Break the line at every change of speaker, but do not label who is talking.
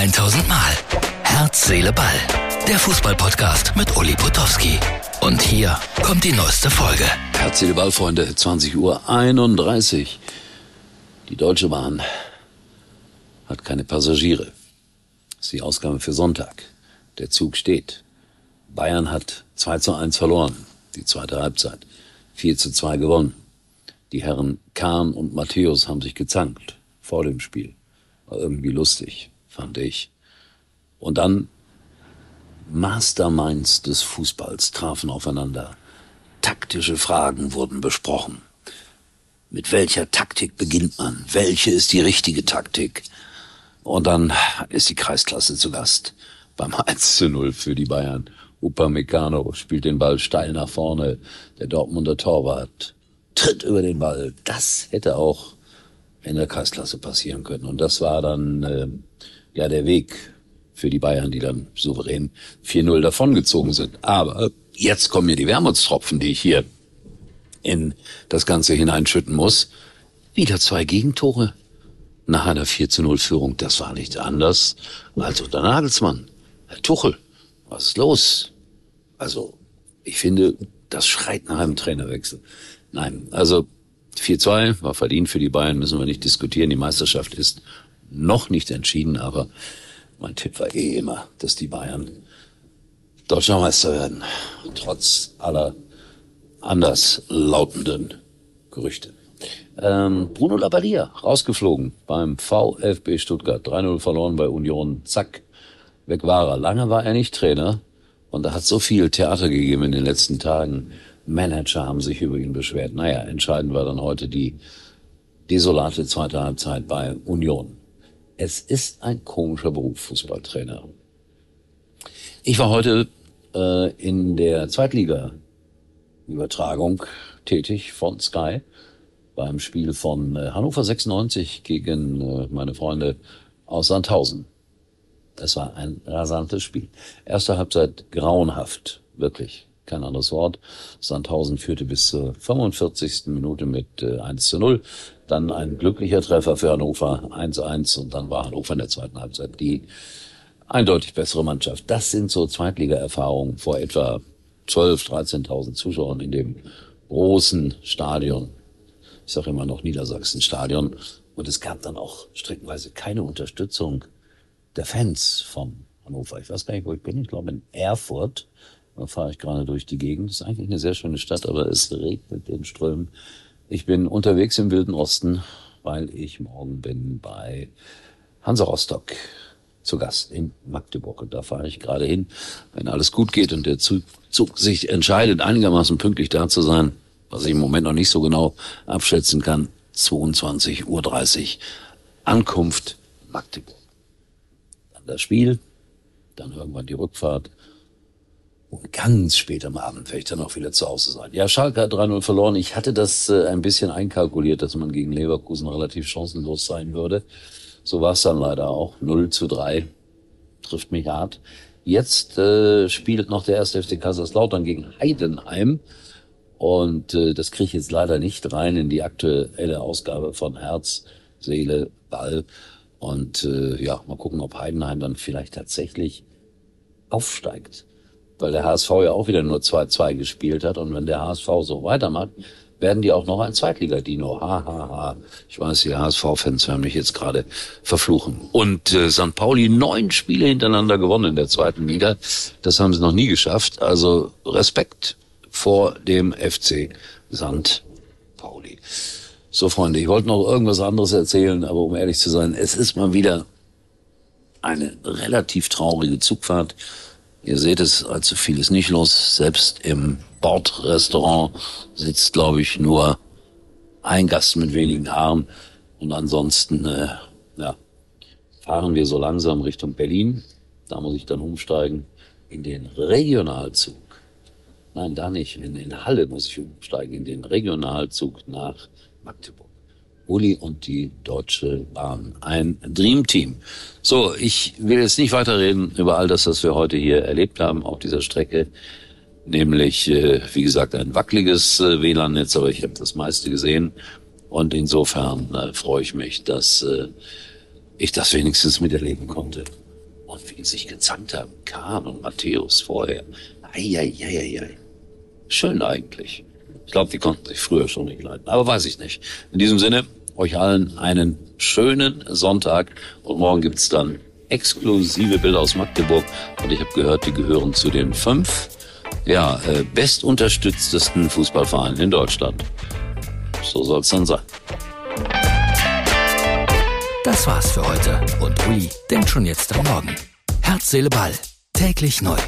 1000 Mal. Herz, Seele, Ball. Der Fußballpodcast mit Uli Potowski. Und hier kommt die neueste Folge.
Herz, Seele, Ball, Freunde. 20 Uhr 31. Die Deutsche Bahn hat keine Passagiere. Das ist die Ausgabe für Sonntag. Der Zug steht. Bayern hat 2 zu 1 verloren. Die zweite Halbzeit. 4 zu 2 gewonnen. Die Herren Kahn und Matthäus haben sich gezankt vor dem Spiel. War irgendwie lustig, fand ich. Und dann Masterminds des Fußballs trafen aufeinander. Taktische Fragen wurden besprochen. Mit welcher Taktik beginnt man? Welche ist die richtige Taktik? Und dann ist die Kreisklasse zu Gast beim 1 zu 0 für die Bayern. Upamecano spielt den Ball steil nach vorne. Der Dortmunder Torwart tritt über den Ball. Das hätte auch in der Kreisklasse passieren können. Und das war dann äh, ja der Weg für die Bayern, die dann souverän 4-0 davongezogen sind. Aber jetzt kommen mir die Wermutstropfen, die ich hier in das Ganze hineinschütten muss. Wieder zwei Gegentore nach einer 4 0 Führung. Das war nicht anders als unter Nagelsmann. Herr Tuchel, was ist los? Also, ich finde, das schreit nach einem Trainerwechsel. Nein, also 4-2 war verdient für die Bayern, müssen wir nicht diskutieren. Die Meisterschaft ist noch nicht entschieden, aber mein Tipp war eh immer, dass die Bayern Deutscher Meister werden, trotz aller anders lautenden Gerüchte. Ähm, Bruno Labbadia, rausgeflogen beim VfB Stuttgart. 3-0 verloren bei Union. Zack, weg war er. Lange war er nicht Trainer. Und da hat so viel Theater gegeben in den letzten Tagen. Manager haben sich über ihn beschwert. Naja, entscheidend war dann heute die desolate zweite Halbzeit bei Union. Es ist ein komischer Beruf, Fußballtrainer. Ich war heute äh, in der Zweitliga-Übertragung tätig von Sky beim Spiel von äh, Hannover 96 gegen äh, meine Freunde aus Sandhausen. Es war ein rasantes Spiel. Erste Halbzeit grauenhaft, wirklich kein anderes Wort. Sandhausen führte bis zur 45. Minute mit äh, 1 zu 0. Dann ein glücklicher Treffer für Hannover 1-1 und dann war Hannover in der zweiten Halbzeit die eindeutig bessere Mannschaft. Das sind so Zweitliga-Erfahrungen vor etwa 12, 13.000 Zuschauern in dem großen Stadion. Ich sage immer noch Niedersachsen-Stadion. Und es gab dann auch streckenweise keine Unterstützung der Fans von Hannover. Ich weiß gar nicht, wo ich bin. Ich glaube in Erfurt. Da fahre ich gerade durch die Gegend. Ist eigentlich eine sehr schöne Stadt, aber es regnet in Strömen. Ich bin unterwegs im Wilden Osten, weil ich morgen bin bei Hansa Rostock zu Gast in Magdeburg. Und da fahre ich gerade hin. Wenn alles gut geht und der Zug sich entscheidet, einigermaßen pünktlich da zu sein, was ich im Moment noch nicht so genau abschätzen kann, 22.30 Uhr Ankunft Magdeburg. Dann das Spiel, dann irgendwann die Rückfahrt und ganz spät am Abend werde ich dann auch wieder zu Hause sein. Ja, Schalke hat 3-0 verloren. Ich hatte das äh, ein bisschen einkalkuliert, dass man gegen Leverkusen relativ chancenlos sein würde. So war es dann leider auch. 0 zu 3 trifft mich hart. Jetzt äh, spielt noch der erste FC Kaiserslautern gegen Heidenheim. Und äh, das kriege ich jetzt leider nicht rein in die aktuelle Ausgabe von Herz, Seele, Ball. Und äh, ja, mal gucken, ob Heidenheim dann vielleicht tatsächlich aufsteigt weil der HSV ja auch wieder nur 2-2 gespielt hat. Und wenn der HSV so weitermacht, werden die auch noch ein Zweitliga-Dino. Ha, ha, ha. Ich weiß, die HSV-Fans werden mich jetzt gerade verfluchen. Und äh, St. Pauli neun Spiele hintereinander gewonnen in der zweiten Liga. Das haben sie noch nie geschafft. Also Respekt vor dem FC St. Pauli. So, Freunde, ich wollte noch irgendwas anderes erzählen, aber um ehrlich zu sein, es ist mal wieder eine relativ traurige Zugfahrt Ihr seht es, allzu viel ist nicht los. Selbst im Bordrestaurant sitzt, glaube ich, nur ein Gast mit wenigen Haaren. Und ansonsten, äh, ja, fahren wir so langsam Richtung Berlin. Da muss ich dann umsteigen in den Regionalzug. Nein, da nicht. In, in Halle muss ich umsteigen, in den Regionalzug nach Magdeburg. Uli und die Deutsche Bahn. Ein Dreamteam. So, ich will jetzt nicht weiterreden über all das, was wir heute hier erlebt haben auf dieser Strecke. Nämlich, äh, wie gesagt, ein wackeliges äh, WLAN-Netz, aber ich habe das meiste gesehen. Und insofern äh, freue ich mich, dass äh, ich das wenigstens miterleben konnte. Und wie sich gezankt haben, Kahn und Matthäus vorher. Eieieiei. Schön eigentlich. Ich glaube, die konnten sich früher schon nicht leiden. Aber weiß ich nicht. In diesem Sinne, euch allen einen schönen Sonntag. Und morgen gibt's dann exklusive Bilder aus Magdeburg. Und ich habe gehört, die gehören zu den fünf ja, äh, bestunterstütztesten Fußballvereinen in Deutschland. So soll's dann sein.
Das war's für heute. Und Uli denkt schon jetzt am Morgen. Herz, Seele, Ball. Täglich neu.